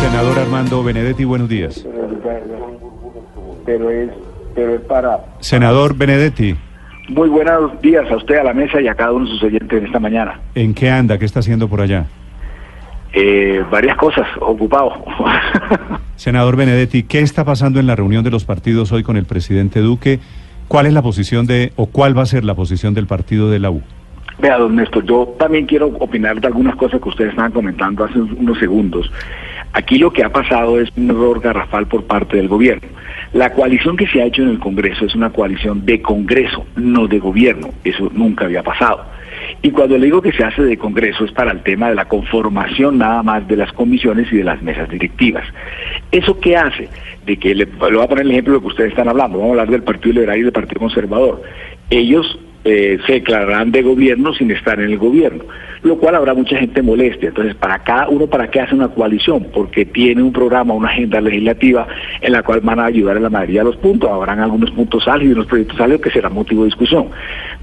Senador Armando Benedetti, buenos días. pero es, pero es para... Senador Benedetti, Muy buenos días a usted, a la mesa y a cada uno de sus oyentes en esta mañana. ¿en qué anda? ¿Qué está haciendo por allá? Eh, varias cosas, ocupado. Senador Benedetti, ¿qué está pasando en la reunión de los partidos hoy con el presidente Duque? ¿Cuál es la posición de, o cuál va a ser la posición del partido de la U? Vea, don Néstor, yo también quiero opinar de algunas cosas que ustedes estaban comentando hace unos segundos. Aquí lo que ha pasado es un error garrafal por parte del gobierno. La coalición que se ha hecho en el Congreso es una coalición de Congreso, no de gobierno. Eso nunca había pasado. Y cuando le digo que se hace de Congreso es para el tema de la conformación nada más de las comisiones y de las mesas directivas. ¿Eso qué hace? De que le, le voy a poner el ejemplo de lo que ustedes están hablando. Vamos a hablar del Partido Liberal y del Partido Conservador. Ellos eh, se declararán de gobierno sin estar en el gobierno, lo cual habrá mucha gente molestia. Entonces, para cada uno, ¿para qué hace una coalición? Porque tiene un programa, una agenda legislativa en la cual van a ayudar en la mayoría de los puntos. Habrán algunos puntos álgidos, unos proyectos álgidos que será motivo de discusión.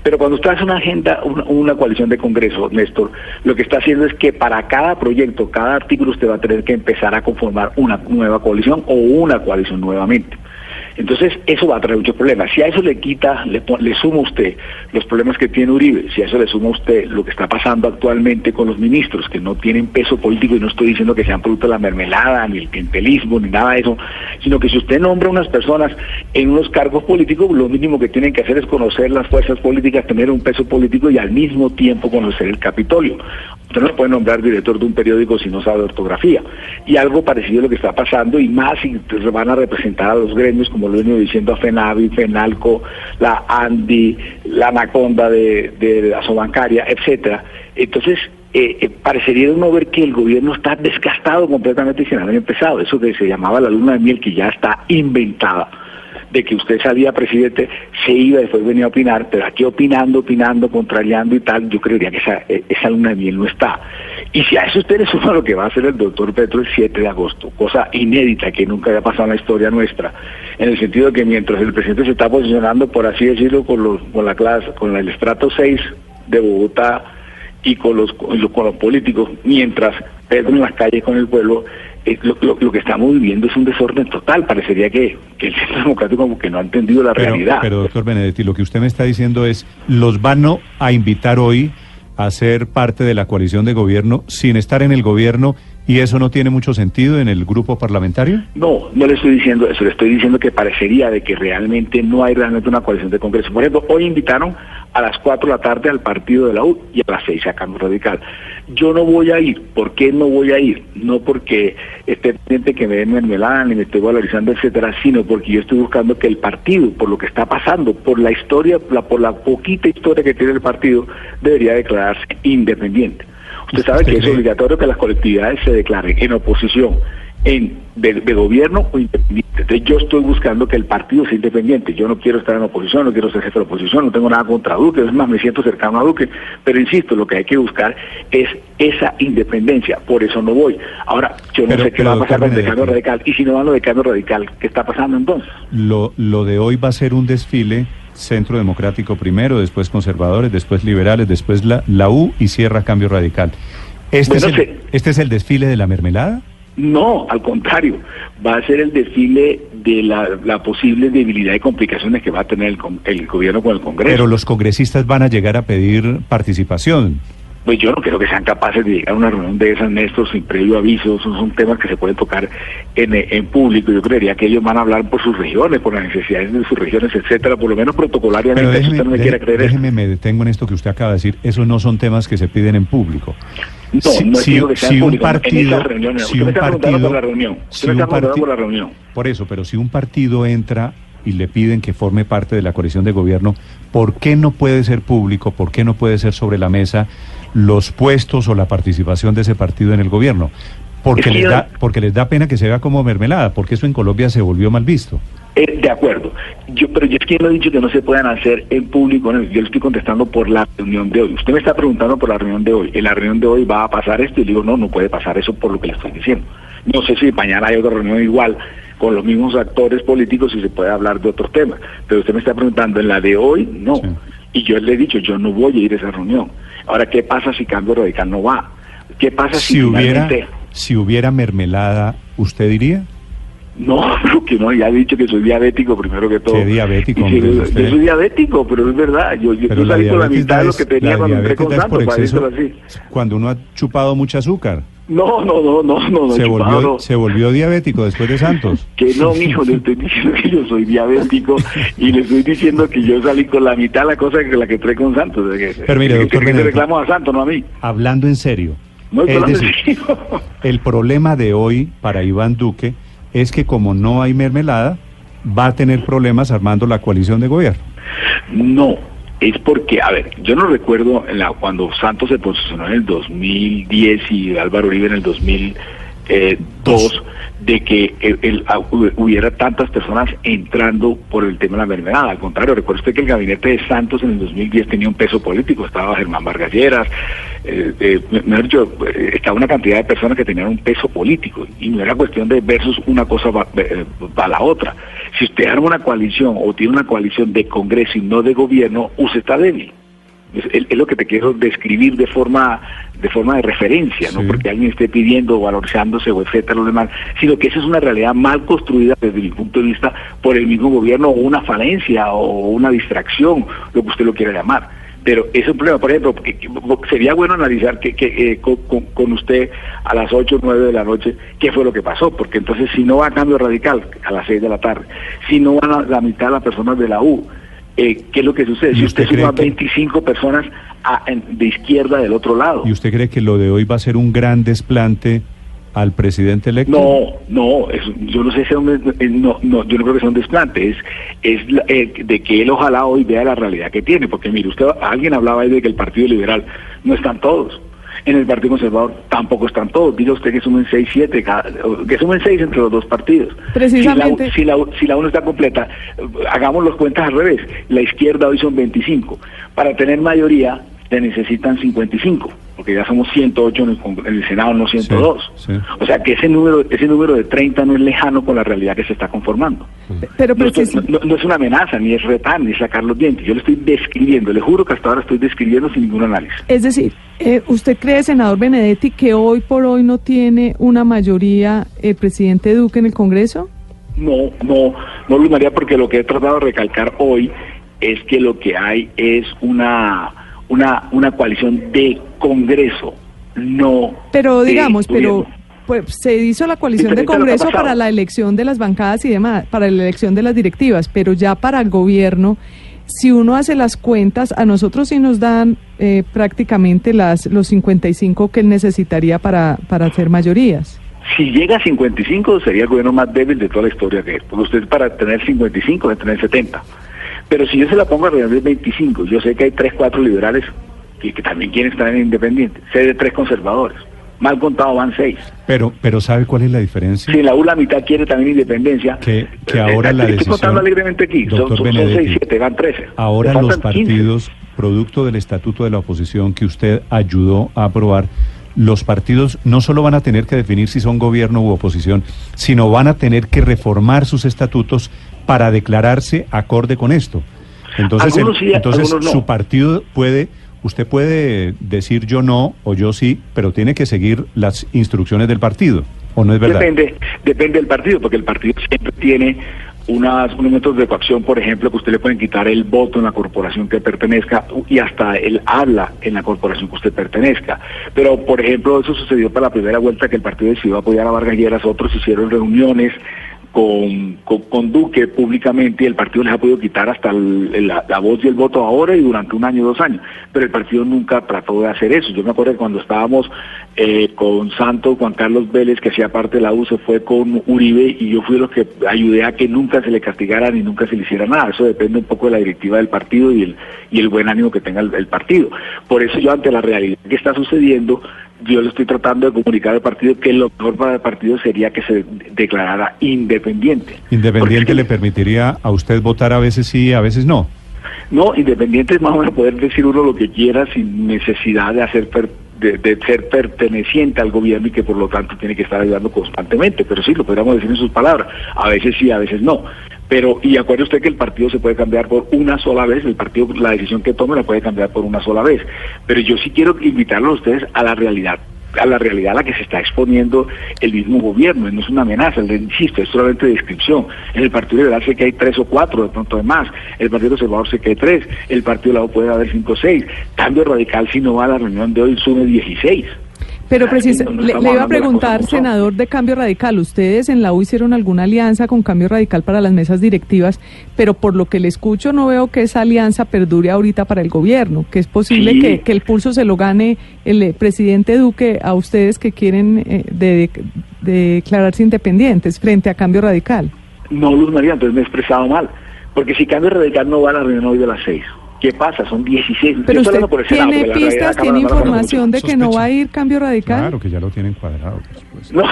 Pero cuando usted hace una agenda, una, una coalición de Congreso, Néstor, lo que está haciendo es que para cada proyecto, cada artículo, usted va a tener que empezar a conformar una nueva coalición o una coalición nuevamente. Entonces, eso va a traer muchos problemas. Si a eso le quita, le, le suma usted los problemas que tiene Uribe, si a eso le suma usted lo que está pasando actualmente con los ministros, que no tienen peso político, y no estoy diciendo que sean producto de la mermelada, ni el clientelismo, ni nada de eso, sino que si usted nombra unas personas en unos cargos políticos, lo mínimo que tienen que hacer es conocer las fuerzas políticas, tener un peso político y al mismo tiempo conocer el Capitolio. Usted no puede nombrar director de un periódico si no sabe ortografía. Y algo parecido a lo que está pasando, y más si van a representar a los gremios, como lo venido diciendo a FENAVI, FENALCO, la ANDI, la Anaconda de, de la Sobancaria, etcétera. Entonces, eh, eh, parecería uno ver que el gobierno está desgastado completamente sin haber empezado. Eso que se llamaba la luna de miel, que ya está inventada de que usted salía presidente, se iba y después venía a opinar, pero aquí opinando, opinando, contrariando y tal, yo creería que esa, eh, esa luna de miel no está. Y si a eso usted le suma lo que va a hacer el doctor Petro el 7 de agosto, cosa inédita que nunca había pasado en la historia nuestra, en el sentido de que mientras el presidente se está posicionando, por así decirlo, con, los, con la clase, con el estrato 6 de Bogotá y con los, con los, con los políticos, mientras Pedro en las calles con el pueblo, eh, lo, lo- lo que estamos viviendo es un desorden total. Parecería que, que el centro democrático como que no ha entendido la Pero, realidad. pero, doctor Benedetti, lo que usted me está diciendo es, ¿los van a- a invitar hoy a ser parte de la coalición de gobierno sin estar en el gobierno y eso no tiene mucho sentido en el grupo parlamentario? No, no le estoy diciendo eso, le estoy diciendo que parecería de que realmente no hay realmente una coalición de Congreso. Por ejemplo, hoy invitaron a las 4 de la tarde al partido de la U y a las 6 a Cambio Radical. Yo no voy a ir. ¿Por qué no voy a ir? No porque esté pendiente que me den mermelada ni me esté valorizando, etcétera, sino porque yo estoy buscando que el partido, por lo que está pasando, por la historia, por la poquita historia que tiene el partido, debería declararse independiente. Usted sabe ¿Usted que es obligatorio que las colectividades se declaren en oposición, en de, de gobierno o independiente. Entonces yo estoy buscando que el partido sea independiente. Yo no quiero estar en oposición, no quiero ser jefe de oposición, no tengo nada contra Duque, es más, me siento cercano a Duque. Pero insisto, lo que hay que buscar es esa independencia. Por eso no voy. Ahora, yo no Pero- sé qué va a pasar con el cambio Benedetti. radical. Y si no van lo de cambio radical, ¿qué está pasando entonces? Lo, lo de hoy va a ser un desfile, centro democrático primero, después conservadores, después liberales, después la, la U y cierra cambio radical. ¿Este, Bueno, es el, se- ¿Este es el desfile de la mermelada? No, al contrario, va a ser el desfile de la, la posible debilidad y complicaciones que va a tener el, el gobierno con el Congreso. Pero los congresistas van a llegar a pedir participación. Pues yo no creo que sean capaces de llegar a una reunión de esas, Néstor, sin previo aviso. Son, son temas que se pueden tocar en, eh, en público. Yo creería que ellos van a hablar por sus regiones, por las necesidades de sus regiones, etcétera, por lo menos protocolariamente. si déjeme, usted no me quiere creer eso. déjeme, me detengo en esto que usted acaba de decir. Esos no son temas que se piden en público. No, Si- no es si- que si un en partido- reuniones. si un partido- por la reunión. si un está preguntando parti- por la reunión. Por eso, pero si un partido entra y le piden que forme parte de la coalición de gobierno, ¿por qué no puede ser público? ¿Por qué no puede ser sobre la mesa los puestos o la participación de ese partido en el gobierno. Porque, Es que les da, porque les da pena que se vea como mermelada, porque eso en Colombia se volvió mal visto. Eh, de acuerdo. Yo, pero yo es que no he dicho que no se puedan hacer en público. no, Yo le estoy contestando por la reunión de hoy. Usted me está preguntando por la reunión de hoy. En la reunión de hoy va a pasar esto y le digo, no, no puede pasar eso por lo que le estoy diciendo. No sé si mañana hay otra reunión igual con los mismos actores políticos y se puede hablar de otros temas. Pero usted me está preguntando en la de hoy, no. Sí. Y yo le he dicho, yo no voy a ir a esa reunión. Ahora, ¿qué pasa si Cambio Radical no va? ¿Qué pasa si, Si hubiera, si hubiera mermelada, ¿usted diría? No, pero que no, ya he dicho que soy diabético primero que todo. ¿Qué diabético, si- yo, soy diabético, pero es verdad. Yo, yo, salí con la mitad de lo que tenía cuando entré con Santos, para decirlo así. cuando uno ha chupado mucha azúcar. No, no, no, no, no, se, chupado, volvió, no. se volvió diabético después de Santos. Que no, mijo, le estoy diciendo que yo soy diabético y le estoy diciendo que yo salí con la mitad de la cosa que la que entré con Santos. Pero mire, doctor que, que reclamo a Santos, no a mí. Hablando en serio. No es decir, serio. el problema de hoy para Iván Duque es que como no hay mermelada, va a tener problemas armando la coalición de gobierno. No, es porque, a ver, yo no recuerdo en la, cuando Santos se posicionó en el 2010 y Álvaro Uribe en el 2002 de que el- el- ah, hu- hubiera tantas personas entrando por el tema de la mermelada. Al contrario, recuerde usted que el gabinete de Santos en el 2010 tenía un peso político, estaba Germán Vargas Lleras, eh, eh, me- mejor dicho, eh, estaba una cantidad de personas que tenían un peso político y no era cuestión de versus una cosa va, eh, va la otra. Si usted arma una coalición o tiene una coalición de Congreso y no de gobierno, usted está débil. Es, lo que te quiero describir de forma de forma de referencia, no Sí. porque alguien esté pidiendo o valorizándose o etcétera, lo demás, sino que esa es una realidad mal construida desde mi punto de vista por el mismo gobierno o una falencia o una distracción, lo que usted lo quiera llamar. Pero es un problema, por ejemplo, sería bueno analizar que, que, eh, con, usted a las 8 o 9 de la noche qué fue lo que pasó, porque entonces si no va a cambio radical a las 6 de la tarde, si no van a la mitad de las personas de la U, eh, ¿qué es lo que sucede? ¿Y Si usted suma que- 25 personas a- en- de izquierda del otro lado. ¿Y usted cree que lo de hoy va a ser un gran desplante al presidente electo? No, no, es- yo no sé si es un, eh, no, no, yo no creo que sea un desplante, es, es la- eh, de que él ojalá hoy vea la realidad que tiene, porque mire, usted, alguien hablaba ahí de que el Partido Liberal no están todos, en el Partido Conservador tampoco están todos, diga usted que sumen 6, 7, que sumen 6 entre los dos partidos. Precisamente. Si la, si la, si la uno está completa, hagamos los cuentas al revés, la izquierda hoy son 25, para tener mayoría se necesitan 55, porque ya somos 108 en el, en el Senado, no 102. Sí, sí. O sea que ese número, ese número de 30 no es lejano con la realidad que se está conformando. Pero No, estoy- precis- no- no es una amenaza, ni es retar, ni es sacar los dientes. Yo le estoy describiendo, le juro que hasta ahora estoy describiendo sin ningún análisis. es decir, eh, ¿usted cree, senador Benedetti, que hoy por hoy no tiene una mayoría el presidente Duque en el Congreso? No, no, no Luz María, porque lo que he tratado de recalcar hoy es que lo que hay es una, una, una coalición de Congreso, no. Pero de digamos, pero pues se hizo la coalición de Diferente Congreso para la elección de las bancadas y demás, para la elección de las directivas, pero ya para el gobierno, si uno hace las cuentas, a nosotros sí nos dan eh, prácticamente las los 55 que él necesitaría para, para hacer mayorías. Si llega a 55 sería el gobierno más débil de toda la historia que es, porque usted para tener 55 debe tener 70. Pero si yo se la pongo alrededor de 25, yo sé que hay 3, 4 liberales que, que también quieren estar en independiente, sé de 3 conservadores, mal contado van 6. Pero, pero ¿sabe cuál es la diferencia? Si en la U la mitad quiere también independencia, Que- que eh, ahora eh, la estoy decisión- contando alegremente aquí, son, son, son 6, 7, van 13. Ahora los faltan 15. partidos, producto del estatuto de la oposición que usted ayudó a aprobar, los partidos no solo van a tener que definir si son gobierno u oposición, sino van a tener que reformar sus estatutos para declararse acorde con esto. Entonces, el- Algunos sí, entonces no. su partido puede, usted puede decir yo no o yo sí, pero tiene que seguir las instrucciones del partido, ¿o no es verdad? Depende, depende del partido, porque el partido siempre tiene unas, unos métodos de coacción, por ejemplo, que usted le pueden quitar el voto en la corporación que pertenezca y hasta el habla en la corporación que usted pertenezca. Pero, por ejemplo, eso sucedió para la primera vuelta que el partido decidió apoyar a Vargas Lleras, otros hicieron reuniones con, con, con Duque públicamente y el partido les ha podido quitar hasta el- la, la voz y el voto ahora y durante un año, dos años. Pero el partido nunca trató de hacer eso. Yo me acuerdo que cuando estábamos eh, con Santos, Juan Carlos Vélez, que hacía parte de la U, se fue con Uribe y yo fui los que ayudé a que nunca se le castigara ni nunca se le hiciera nada. Eso depende un poco de la directiva del partido y el, y el buen ánimo que tenga el partido. Por eso yo ante la realidad que está sucediendo, yo le estoy tratando de comunicar al partido que lo mejor para el partido sería que se declarara independiente. Independiente Porque- le permitiría a usted votar a veces sí, a veces no. No, independiente es más o menos poder decir uno lo que quiera sin necesidad de hacer per- de, de ser perteneciente al gobierno y que por lo tanto tiene que estar ayudando constantemente. Pero sí, lo podríamos decir en sus palabras. A veces sí, a veces no. Pero, y acuerde usted que el partido se puede cambiar por una sola vez, el partido, la decisión que tome la puede cambiar por una sola vez. Pero yo sí quiero invitarlos a ustedes a la realidad a la realidad a la que se está exponiendo el mismo gobierno, no es una amenaza, le insisto, es solamente descripción. En el Partido Liberal sé que hay tres o cuatro, de pronto hay más, el Partido Conservador sé que hay tres, el Partido Lado puede haber cinco o seis, Cambio Radical si no va a la reunión de hoy sume 16. Pero Claro, precis- no- no le, iba a preguntar, senador de Cambio Radical, ustedes en la U hicieron alguna alianza con Cambio Radical para las mesas directivas, pero por lo que le escucho no veo que esa alianza perdure ahorita para el gobierno, que es posible Sí. que, que el pulso se lo gane el eh, presidente Duque a ustedes que quieren eh, de- de declararse independientes frente a Cambio Radical. No, Luz María, entonces me he expresado mal, porque si Cambio Radical no va a la reunión hoy de las seis, ¿qué pasa? Son 16. Pero usted por el Senado, tiene pistas, tiene información de que no va a ir Cambio Radical. Claro que ya lo tienen cuadrado. Supuesto. No,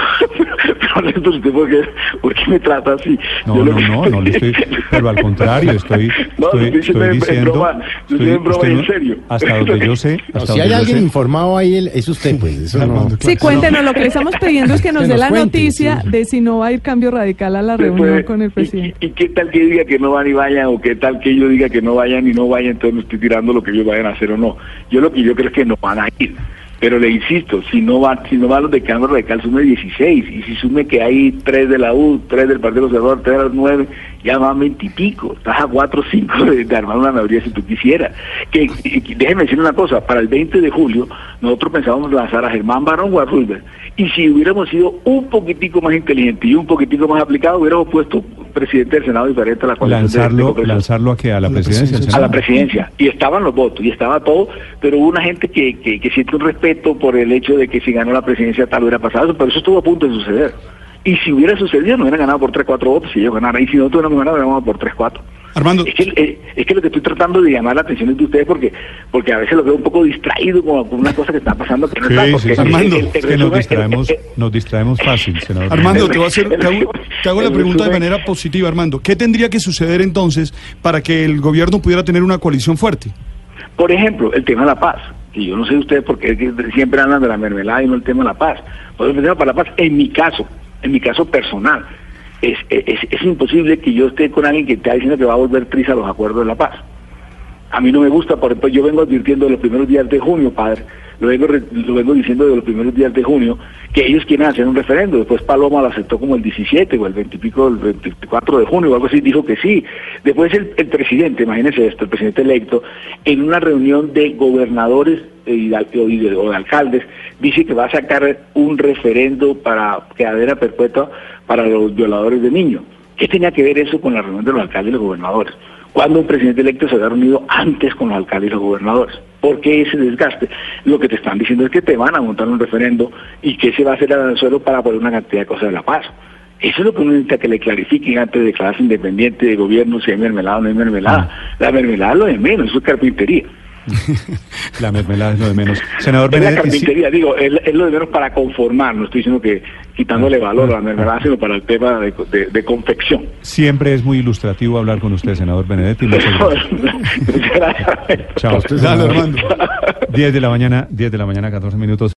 pero Néstor, ¿usted por qué, por qué me trata así? No, Yo no, que- no, no le estoy, pero al contrario, estoy, No, estoy, estoy diciendo estoy en- en diciendo, broma, yo estoy estoy- en broma en no- serio. hasta donde yo sé, No, hasta si hay alguien sé, informado ahí, es usted, pues. Eso no. Sí, cuéntenos, lo que le estamos pidiendo es que nos dé la cuente, noticia sí. de si no va a ir Cambio Radical a la Después, reunión con el presidente. Y, y qué tal que diga que no van y vayan, o qué tal que yo diga que no vayan y no vayan, entonces me estoy tirando lo que ellos vayan a hacer o no. Yo lo que yo creo es que no van a ir. Pero le insisto, si no va, si no van los de Cambio Radical, sume 16. Y si sume que hay tres de la U, tres del Partido Conservador, tres de las nueve, ya van 20 y pico. Estás a cuatro o cinco de, de armar una mayoría si tú quisieras. Que, y- y déjeme decir una cosa, para el 20 de julio, nosotros pensábamos lanzar a Germán Barón o a. Y si hubiéramos sido un poquitico más inteligentes y un poquitico más aplicados, hubiéramos puesto presidente del Senado diferente a la coalición de- de lanzarlo, lanzarlo a que a la presidencia. a la presidencia y estaban los votos y estaba todo, pero hubo una gente que, que, que siente un respeto por el hecho de que si ganó la presidencia tal hubiera pasado eso, pero eso estuvo a punto de suceder. Y si hubiera sucedido, no hubieran ganado por 3, 4 votos si ellos ganaran. Y si nosotros hubiéramos ganado, hubiéramos ganado por 3, 4. Armando, Es que, eh, es que lo que estoy tratando de llamar la atención es de ustedes porque porque a veces los veo un poco distraído con, una cosa que está pasando que no Sí, está. sí, Porque sí. Armando, el- el es que nos distraemos, nos distraemos fácil, senador. Armando, te, voy a hacer, te, hago, te hago la pregunta de manera positiva, Armando. ¿Qué tendría que suceder entonces para que el gobierno pudiera tener una coalición fuerte? Por ejemplo, el tema de la paz. Y yo no sé ustedes por qué siempre hablan de la mermelada y no el tema de la paz. Por el tema para la paz, en mi caso, en mi caso personal, es, es, es imposible que yo esté con alguien que está diciendo que va a volver triste a los acuerdos de la paz. A mí no me gusta, por ejemplo, yo vengo advirtiendo los primeros días de junio, padre, lo vengo, lo vengo diciendo de los primeros días de junio, que ellos quieren hacer un referendo. Después Paloma lo aceptó como el 17 o el 20 y pico, el 24 de junio o algo así, dijo que sí. Después el, presidente, imagínense esto, el presidente electo, en una reunión de gobernadores eh, y o de alcaldes, dice que va a sacar un referendo para cadena perpetua para los violadores de niños. ¿Qué tenía que ver eso con la reunión de los alcaldes y los gobernadores? Cuando un presidente electo se había reunido antes con los alcaldes y los gobernadores. ¿Por qué ese desgaste? Lo que te están diciendo es que te van a montar un referendo y que se va a hacer a suelo para poner una cantidad de cosas de la paz. Eso es lo que uno necesita que le clarifiquen antes de declararse independiente de gobierno, si hay mermelada o no hay mermelada. La mermelada es lo de menos, eso es carpintería. La mermelada es lo de menos. Senador Es la Benedetti, sí- carpintería, digo, es, es lo de menos para conformar, no estoy diciendo que quitándole valor a la mermelada, sino para el tema de, de- de confección. siempre es muy ilustrativo hablar con usted, senador Benedetti. Muchas gracias. Chao. Dale, Armando. 10 de la mañana, 10 de la mañana, 14 minutos.